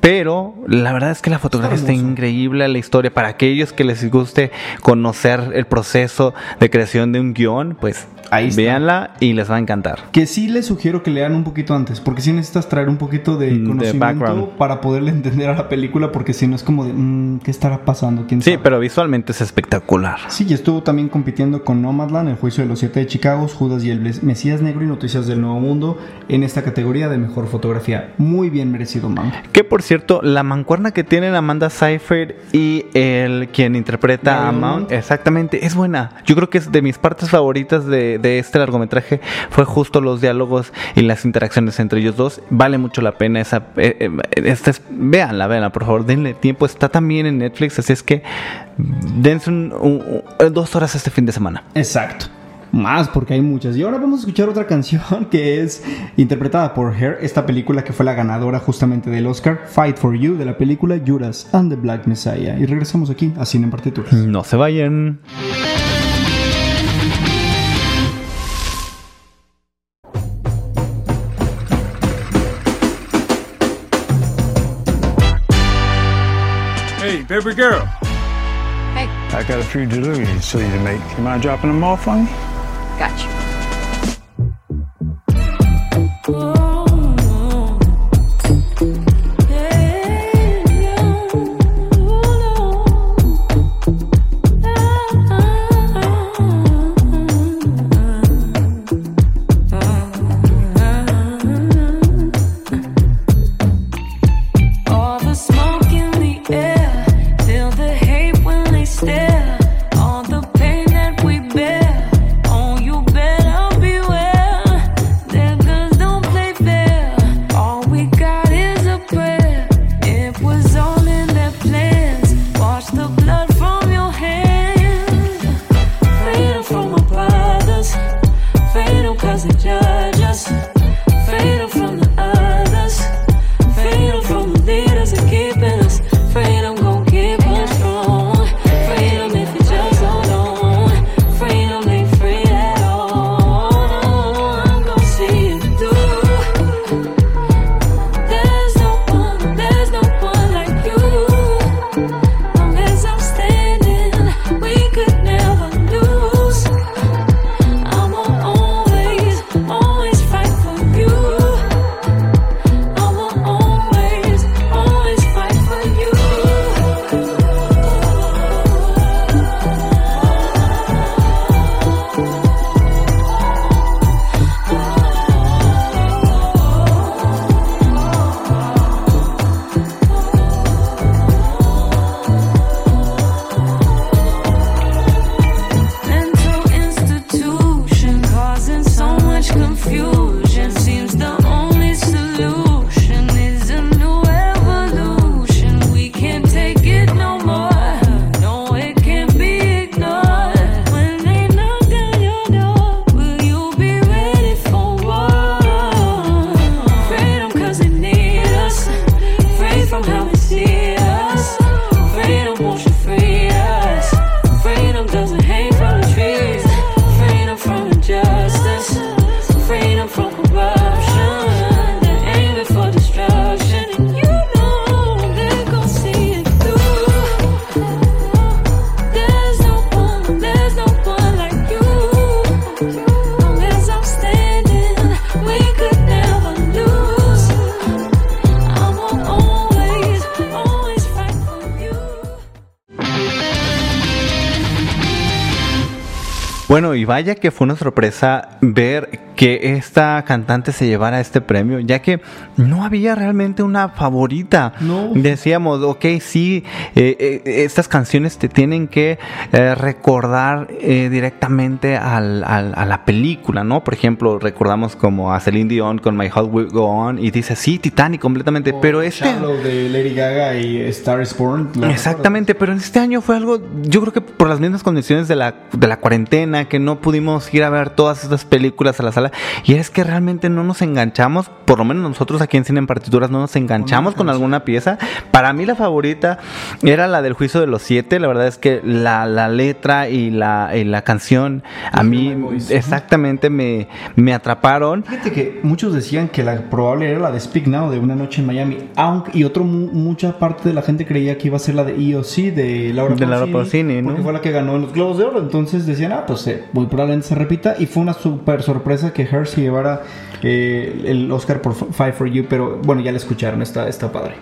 pero la verdad es que la fotografía está, increíble, la historia. Para aquellos que les guste conocer el proceso de creación de un guion, pues Ahí está. véanla y les va a encantar. Que sí les sugiero que lean un poquito antes, porque sí necesitas traer un poquito de Mm, de conocimiento background. para poderle entender a la película, porque si no es como de, mm, ¿qué estará pasando? ¿Quién Sí, sabe? pero visualmente es espectacular. Sí, y estuvo también compitiendo con Nomadland, El Juicio de los Siete de Chicago, Judas y el Mesías Negro y Noticias del Nuevo Mundo en esta categoría de mejor fotografía. Muy bien merecido, man. Que por cierto, la mancuerna que tienen Amanda Seyfried y el quien interpreta a Mount, exactamente, es buena. Yo creo que es de mis partes favoritas de, de este largometraje fue justo los diálogos y las interacciones entre ellos dos. Vale mucho la pena esa, eh, eh, esta es, véanla, véanla, por favor, denle tiempo. Está también en Netflix, así es que dense un- un- un- dos horas este fin de semana. Exacto. Más porque hay muchas. Y ahora vamos a escuchar otra canción que es interpretada por Her, esta película que fue la ganadora justamente del Oscar, Fight for You, de la película Judas and the Black Messiah. Y regresamos aquí a Cine en Partituras. No se vayan. Baby girl. Hey. I got a few deliveries for you to make. You mind dropping them off on me? Gotcha. All Y vaya que fue una sorpresa ver que esta cantante se llevara este premio, ya que no había realmente una favorita. No. Decíamos, ok, sí, eh, eh, estas canciones te tienen que eh, recordar directamente al- al- a la película, ¿no? Por ejemplo, recordamos como a Celine Dion con My Heart Will Go On y dice, sí, Titanic completamente, pero este... Shallow de Lady Gaga y Star is Born. ¿lo Exactamente, pero en este año fue algo, yo creo que por las mismas condiciones de la, de la cuarentena, que no pudimos ir a ver todas estas películas a la sala, y es que realmente no nos enganchamos, por lo menos nosotros aquí en Cine en Partituras no nos enganchamos con alguna pieza. Para mí la favorita era la del Juicio de los Siete, la verdad es que la, la letra y la, y la canción a mí exactamente me, me atraparon. Fíjate que muchos decían que la probable era la de Speak Now de Una Noche en Miami, aunque y otro mu- mucha parte de la gente creía que iba a ser la de EOC de Laura De Laura Pausini, ¿no? porque fue la que ganó en los Globos de Oro, entonces decían, ah, pues eh, muy probablemente se repita y fue una super sorpresa que Her se llevara eh, el Oscar por Five for You, pero bueno, ya la escucharon, está, está padre.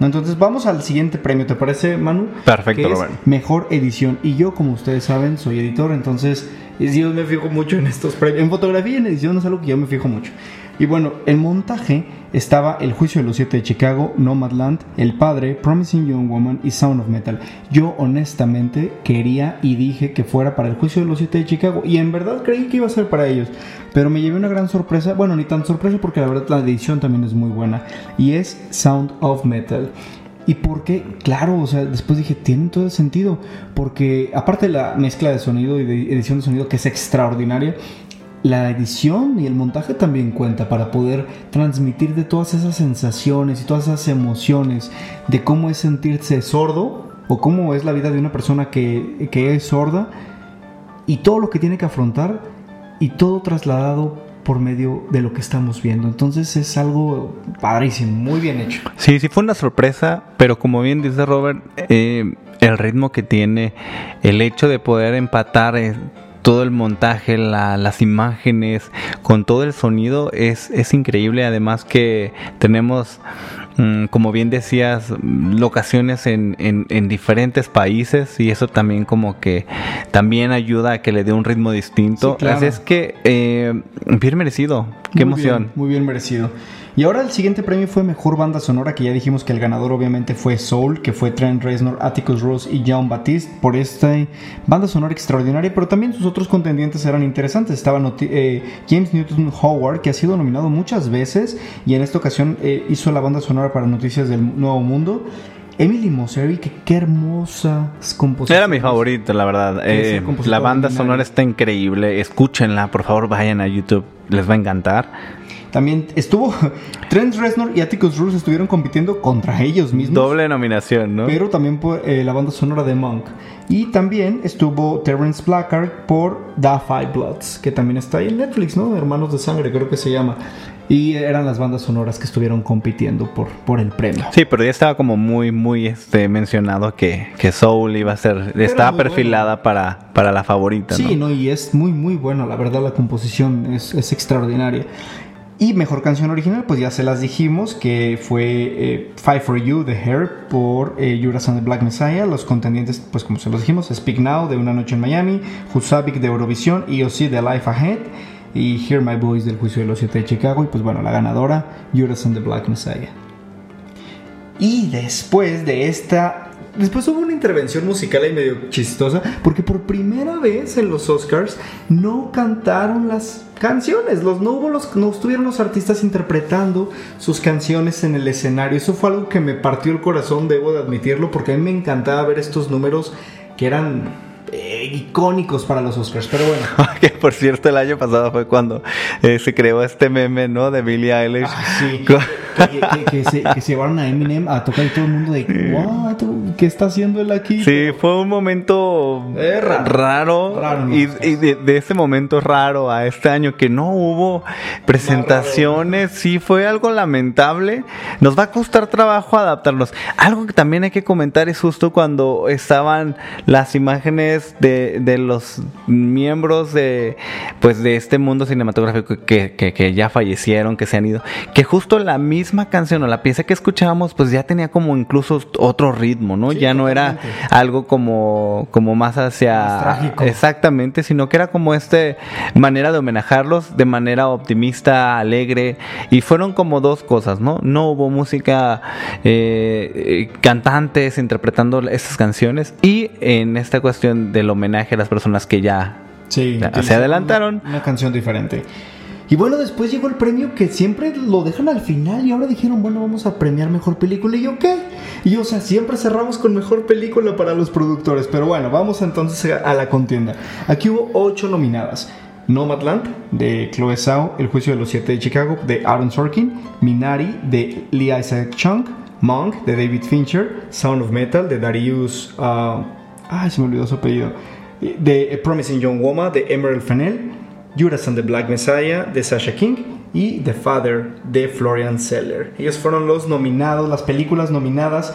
No, Entonces vamos al siguiente premio, ¿te parece, Manu? Perfecto, Que es. Mejor edición. Y yo, como ustedes saben, soy editor, entonces yo me fijo mucho en estos premios. En fotografía y en edición es algo que yo me fijo mucho. Y bueno, el montaje estaba El Juicio de los Siete de Chicago, Nomadland, El Padre, Promising Young Woman y Sound of Metal. Yo honestamente quería y dije que fuera para El Juicio de los Siete de Chicago y en verdad creí que iba a ser para ellos. Pero me llevé una gran sorpresa, bueno, ni tan sorpresa porque la verdad la edición también es muy buena. Y es Sound of Metal. ¿Y por qué? Claro, o sea, después dije, tiene todo el sentido. Porque aparte de la mezcla de sonido y de edición de sonido que es extraordinaria, la edición y el montaje también cuenta para poder transmitir de todas esas sensaciones y todas esas emociones de cómo es sentirse sordo o cómo es la vida de una persona que, que es sorda y todo lo que tiene que afrontar y todo trasladado por medio de lo que estamos viendo. Entonces es algo padrísimo, muy bien hecho. Sí, sí fue una sorpresa, pero como bien dice Robert, eh, el ritmo que tiene, el hecho de poder empatar eh, todo el montaje, la- las imágenes, con todo el sonido es, es increíble. Además que tenemos, mm, como bien decías, locaciones en, en- en diferentes países y eso también como que también ayuda a que le dé un ritmo distinto. Sí, claro. Así es que eh, bien merecido. Qué Muy emoción. bien, muy bien merecido. Y ahora el siguiente premio fue Mejor Banda Sonora, que ya dijimos que el ganador obviamente fue Soul, que fue Trent Reznor, Atticus Ross y John Baptiste por esta banda sonora extraordinaria, pero también sus otros contendientes eran interesantes. Estaba noti- eh, James Newton Howard, que ha sido nominado muchas veces y en esta ocasión eh, hizo la banda sonora para Noticias del Nuevo Mundo. Emily Mosseri, que qué hermosas composiciones. Era mi favorito, la verdad. Eh, la banda original. sonora está increíble. Escúchenla, por favor, vayan a YouTube. Les va a encantar. También estuvo Trent Reznor y Atticus Ross estuvieron compitiendo contra ellos mismos. Doble nominación, ¿no? pero también por eh, la banda sonora de Monk. Y también estuvo Terrence Blackard por The Five Bloods, que también está ahí en Netflix, ¿no? Hermanos de Sangre, creo que se llama. Y eran las bandas sonoras que estuvieron compitiendo por, por el premio. Sí, pero ya estaba como muy, muy este, mencionado que, que Soul iba a ser, estaba muy perfilada para, para la favorita, Sí, ¿no? no, y es muy, muy bueno, la verdad, la composición es, es extraordinaria. Y mejor canción original, pues ya se las dijimos, que fue eh, Fight for You de Hair por eh, Judas and the Black Messiah. Los contendientes, pues como se los dijimos, Speak Now de Una Noche en Miami, Husavik de Eurovisión, EOC de Life Ahead y Hear My Voice del Juicio de los Siete de Chicago. Y pues bueno, la ganadora, Judas and the Black Messiah. Y después de esta. Después hubo una intervención musical ahí medio chistosa, porque por primera vez en los Oscars no cantaron las canciones. Los, no, hubo los, no estuvieron los artistas interpretando sus canciones en el escenario. Eso fue algo que me partió el corazón, debo de admitirlo, porque a mí me encantaba ver estos números que eran eh, icónicos para los Oscars. Pero bueno. que por cierto el año pasado fue cuando eh, se creó este meme, ¿no? De Billie Eilish. Sí, Con- que, que- que se, que se llevaron a Eminem a tocar y todo el mundo de, "What? ¿qué está haciendo él aquí? Sí, fue un momento Eh, raro. raro, Raro, ¿no? y, y de, de ese momento raro a este año que no hubo presentaciones, sí fue algo lamentable. Nos va a costar trabajo adaptarnos. Algo que también hay que comentar es justo cuando estaban las imágenes de, de los miembros de pues de este mundo cinematográfico que, que- que ya fallecieron, que se han ido, que justo la misma canción o la pieza que escuchábamos pues ya tenía como incluso otro ritmo, ¿no? ya no era algo como, como más hacia... Más trágico. Exactamente, sino que era como este manera de homenajarlos de manera optimista, alegre, y fueron como dos cosas, ¿no? No hubo música, eh, eh, cantantes interpretando estas canciones, y en esta cuestión del homenaje a las personas que ya Sí, se adelantaron. Una, una canción diferente. Y bueno, después llegó el premio que siempre lo dejan al final y ahora dijeron, bueno, vamos a premiar mejor película. Y yo, ¿qué? Y o sea, siempre cerramos con mejor película para los productores. Pero bueno, vamos entonces a, la contienda. Aquí hubo ocho nominadas. Nomadland de Chloe Zhao, El juicio de los siete de Chicago de Aaron Sorkin, Minari de Lee Isaac Chung, Monk de David Fincher, Sound of Metal de Darius... ah, ay, se me olvidó su apellido. De Promising Young Woman de Emerald Fennell, Judas and the Black Messiah de Sasha King y The Father de Florian Zeller. Ellos fueron los nominados, las películas nominadas.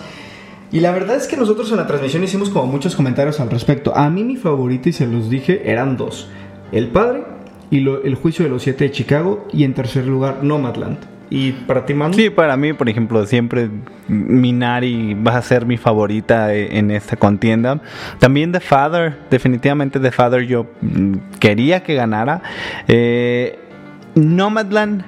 Y la verdad es que nosotros en la transmisión hicimos como muchos comentarios al respecto. A mí mi favorita, y se los dije, eran dos. El Padre y El Juicio de los Siete de Chicago. Y en tercer lugar, Nomadland. Y para ti, Manu. Sí, para mí, por ejemplo, siempre Minari va a ser mi favorita eh, en esta contienda. También The Father, definitivamente The Father yo mm, quería que ganara. Eh, Nomadland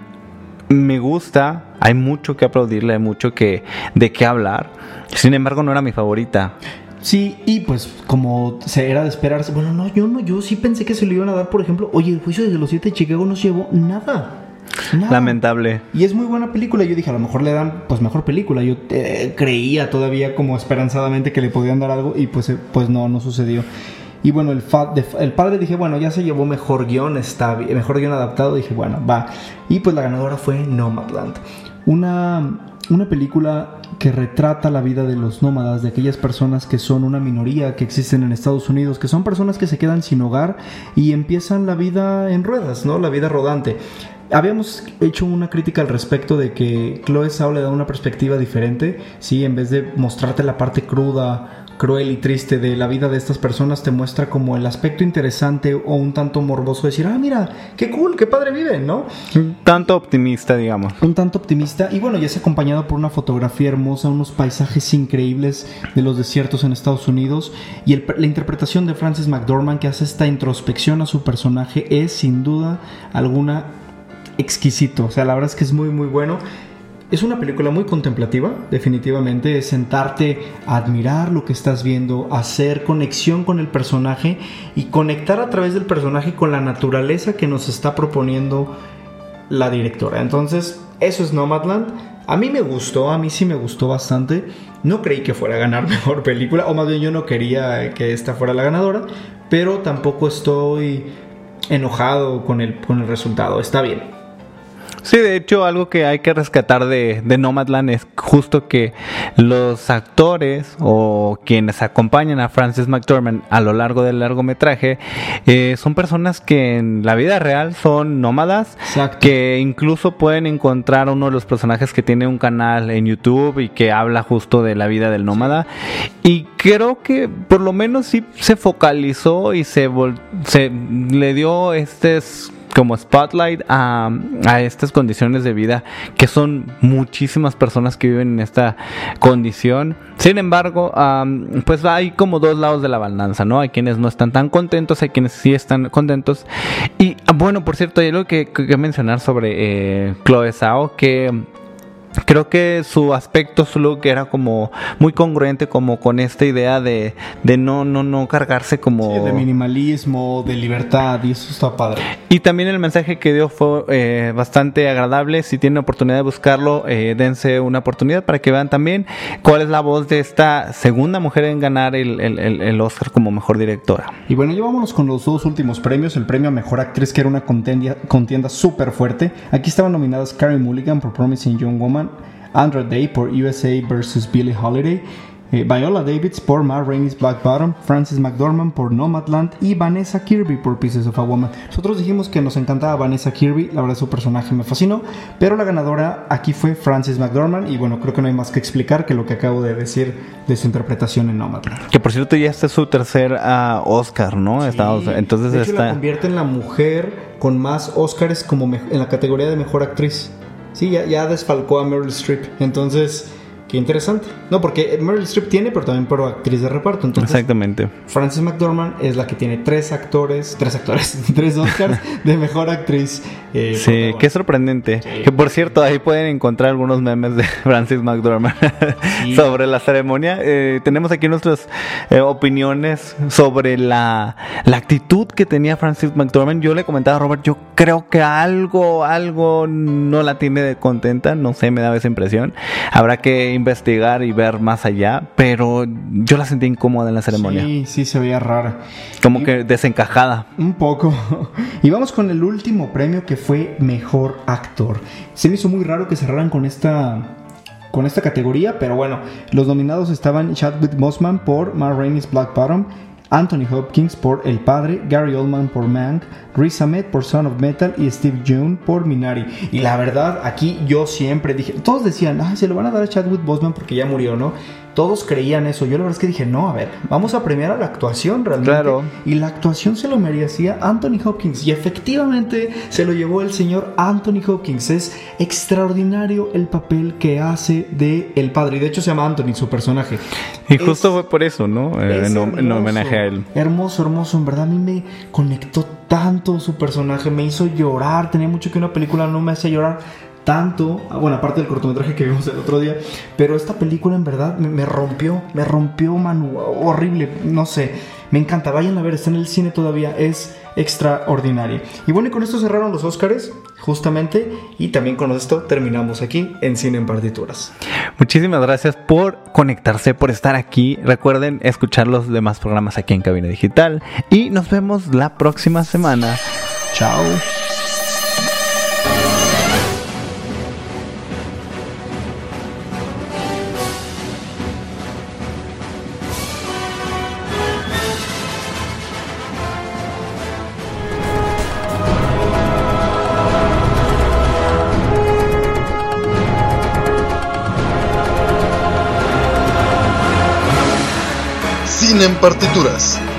me gusta, hay mucho que aplaudirle, hay mucho que de qué hablar. Sin embargo, no era mi favorita. Sí, y pues como se era de esperarse, bueno, no, yo no, yo sí pensé que se lo iban a dar, por ejemplo, oye, el juicio de los siete de Chicago no se llevó nada. Lamentable. Y es muy buena película. Yo dije, a lo mejor le dan, pues mejor película. Yo eh, creía todavía como esperanzadamente que le podían dar algo y pues, eh, pues no, no sucedió. Y bueno, el, fa- de- el padre dije, bueno, ya se llevó mejor guion, está mejor guion adaptado. Dije, bueno, va. Y pues la ganadora fue Nomadland. Una, una película que retrata la vida de los nómadas, de aquellas personas que son una minoría que existen en Estados Unidos, que son personas que se quedan sin hogar y empiezan la vida en ruedas, ¿no? La vida rodante. Habíamos hecho una crítica al respecto de que Chloe Zhao le da una perspectiva diferente, sí, en vez de mostrarte la parte cruda, cruel y triste de la vida de estas personas, te muestra como el aspecto interesante o un tanto morboso de decir, ah, mira, qué cool, qué padre viven, ¿no? Tanto optimista, digamos. un tanto optimista y bueno, ya es acompañado por una fotografía hermosa, unos paisajes increíbles de los desiertos en Estados Unidos y el- la interpretación de Frances McDormand que hace esta introspección a su personaje es sin duda alguna exquisito, o sea, la verdad es que es muy muy bueno. Es una película muy contemplativa, definitivamente, es sentarte a admirar lo que estás viendo, hacer conexión con el personaje y conectar a través del personaje con la naturaleza que nos está proponiendo la directora. Entonces, eso es Nomadland. A mí me gustó, a mí sí me gustó bastante. No creí que fuera a ganar mejor película, o más bien yo no quería que esta fuera la ganadora, pero tampoco estoy enojado con el, con el resultado. Está bien. Sí, de hecho, algo que hay que rescatar de, de Nomadland es justo que los actores o quienes acompañan a Frances McDormand a lo largo del largometraje eh, son personas que en la vida real son nómadas, Exacto. que incluso pueden encontrar a uno de los personajes que tiene un canal en YouTube y que habla justo de la vida del nómada. Y creo que por lo menos sí se focalizó y se, se le dio este como spotlight a, estas condiciones de vida que son muchísimas personas que viven en esta condición. Sin embargo, am, pues hay como dos lados de la balanza, ¿no? Hay quienes no están tan contentos, hay quienes sí están contentos. Y ah, bueno, por cierto, hay algo que, mencionar sobre eh, Chloe Zhao, que Creo que su aspecto, su look era como muy congruente como con esta idea de, de no, no, no cargarse como... de minimalismo, de libertad, y eso está padre. Y también el mensaje que dio fue eh, bastante agradable. Si tienen oportunidad de buscarlo, eh, dense una oportunidad para que vean también cuál es la voz de esta segunda mujer en ganar el, el- el- Oscar como mejor directora. Y bueno, ya vámonos con los dos últimos premios. El premio a mejor actriz, que era una contienda, contienda súper fuerte. Aquí estaban nominadas Carey Mulligan por Promising Young Woman, Andra Day por USA vs. Billie Holiday, eh, Viola Davids por Ma Rainey's Black Bottom, Frances McDormand por Nomadland y Vanessa Kirby por Pieces of a Woman. Nosotros dijimos que nos encantaba Vanessa Kirby, la verdad su personaje me fascinó, pero la ganadora aquí fue Frances McDormand y bueno, creo que no hay más que explicar que lo que acabo de decir de su interpretación en Nomadland. Que por cierto ya este es su tercer ah, Oscar, ¿no? Sí. entonces de hecho, la está... convierte en la mujer con más Oscars como en la categoría de mejor actriz. Sí, ya, ya desfalcó a Meryl Streep. Entonces, qué interesante. No, porque Meryl Streep tiene, pero también por actriz de reparto. Entonces, Exactamente. Frances McDormand es la que tiene tres actores, tres actores, tres Oscars de mejor actriz. eh, Sí, qué sorprendente. Que por cierto, ahí pueden encontrar algunos memes de Francis McDormand sobre la ceremonia. Eh, tenemos aquí nuestras eh, opiniones sobre la, la actitud que tenía Francis McDormand. Yo le comentaba a Robert, yo creo que algo, algo no la tiene de contenta. No sé, me daba esa impresión. Habrá que investigar y ver más allá, pero yo la sentí incómoda en la ceremonia. Sí, sí, se veía rara. Como que desencajada. Un poco. Y vamos con el último premio que fue Mejor Actor. Se me hizo muy raro que cerraran con esta con esta categoría, pero bueno, los nominados estaban Chadwick Boseman por Ma Rainey's Black Bottom, Anthony Hopkins por El Padre, Gary Oldman por Mank, Riz Ahmed por Son of Metal y Steve Yeun por Minari. Y la verdad, aquí yo siempre dije, todos decían, ah, se lo van a dar a Chadwick Boseman porque ya murió, ¿no? Todos creían eso. Yo la verdad es que dije, no, a ver, vamos a premiar a la actuación realmente. Claro. Y la actuación se lo merecía Anthony Hopkins. Y efectivamente se lo llevó el señor Anthony Hopkins. Es extraordinario el papel que hace de el padre. Y de hecho se llama Anthony, su personaje. Y Es- justo fue por eso, ¿no? Eh, es en, en homenaje a él. Hermoso, hermoso. En verdad a mí me conectó tanto su personaje. Me hizo llorar. Tenía mucho que una película no me hacía llorar tanto. Ah, Bueno, aparte del cortometraje que vimos el otro día. Pero esta película en verdad me, rompió. Me rompió, Manu. Horrible. No sé. Me encanta. Vayan a ver. Está en el cine todavía. Es extraordinaria. Y bueno, y con esto cerraron los Oscars. Justamente. Y también con esto terminamos aquí en Cine en Partituras. Muchísimas gracias por conectarse, por estar aquí. Recuerden escuchar los demás programas aquí en Cabina Digital. Y nos vemos la próxima semana. Chao. Partituras.